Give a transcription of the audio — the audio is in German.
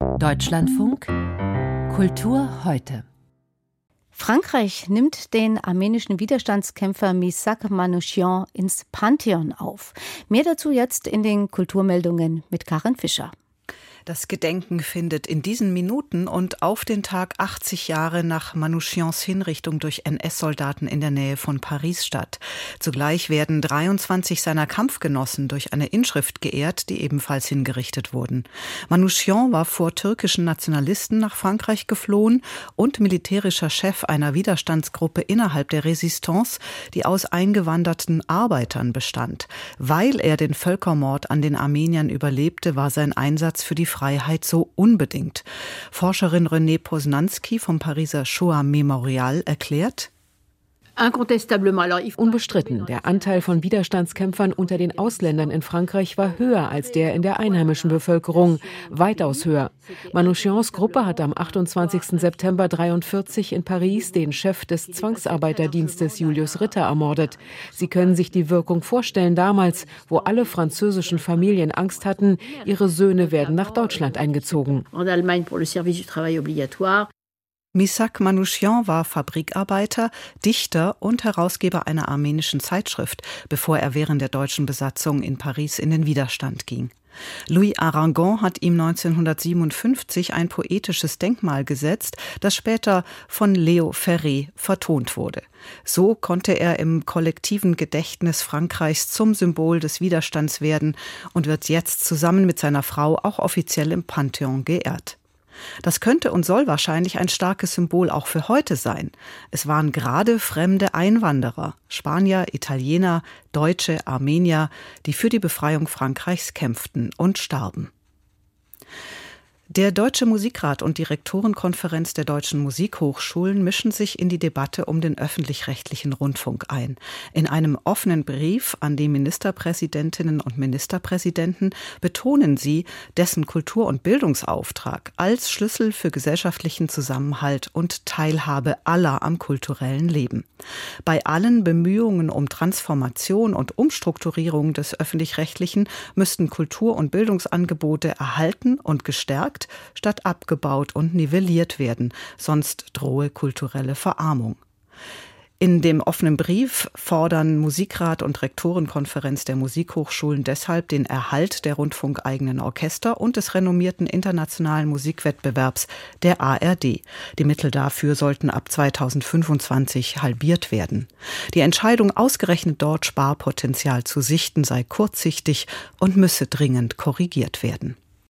Deutschlandfunk Kultur heute. Frankreich nimmt den armenischen Widerstandskämpfer Misak Manouchian ins Pantheon auf. Mehr dazu jetzt in den Kulturmeldungen mit Karin Fischer. Das Gedenken findet in diesen Minuten und auf den Tag 80 Jahre nach Manouchians Hinrichtung durch NS-Soldaten in der Nähe von Paris statt. Zugleich werden 23 seiner Kampfgenossen durch eine Inschrift geehrt, die ebenfalls hingerichtet wurden. Manouchian war vor türkischen Nationalisten nach Frankreich geflohen und militärischer Chef einer Widerstandsgruppe innerhalb der Resistance, die aus eingewanderten Arbeitern bestand. Weil er den Völkermord an den Armeniern überlebte, war sein Einsatz für die Freiheit so unbedingt. Forscherin René Posnanski vom Pariser Shoah Memorial erklärt, Unbestritten, der Anteil von Widerstandskämpfern unter den Ausländern in Frankreich war höher als der in der einheimischen Bevölkerung, weitaus höher. Manouchians Gruppe hat am 28. September 1943 in Paris den Chef des Zwangsarbeiterdienstes Julius Ritter ermordet. Sie können sich die Wirkung vorstellen damals, wo alle französischen Familien Angst hatten, ihre Söhne werden nach Deutschland eingezogen. Misak Manouchian war Fabrikarbeiter, Dichter und Herausgeber einer armenischen Zeitschrift, bevor er während der deutschen Besatzung in Paris in den Widerstand ging. Louis Aragon hat ihm 1957 ein poetisches Denkmal gesetzt, das später von Leo Ferré vertont wurde. So konnte er im kollektiven Gedächtnis Frankreichs zum Symbol des Widerstands werden und wird jetzt zusammen mit seiner Frau auch offiziell im Pantheon geehrt. Das könnte und soll wahrscheinlich ein starkes Symbol auch für heute sein. Es waren gerade fremde Einwanderer, Spanier, Italiener, Deutsche, Armenier, die für die Befreiung Frankreichs kämpften und starben. Der Deutsche Musikrat und die Rektorenkonferenz der deutschen Musikhochschulen mischen sich in die Debatte um den öffentlich-rechtlichen Rundfunk ein. In einem offenen Brief an die Ministerpräsidentinnen und Ministerpräsidenten betonen sie dessen Kultur- und Bildungsauftrag als Schlüssel für gesellschaftlichen Zusammenhalt und Teilhabe aller am kulturellen Leben. Bei allen Bemühungen um Transformation und Umstrukturierung des öffentlich-rechtlichen müssten Kultur- und Bildungsangebote erhalten und gestärkt gestärkt statt abgebaut und nivelliert werden, sonst drohe kulturelle Verarmung. In dem offenen Brief fordern Musikrat und Rektorenkonferenz der Musikhochschulen deshalb den Erhalt der rundfunkeigenen Orchester und des renommierten internationalen Musikwettbewerbs der ARD. Die Mittel dafür sollten ab 2025 halbiert werden. Die Entscheidung, ausgerechnet dort Sparpotenzial zu sichten, sei kurzsichtig und müsse dringend korrigiert werden.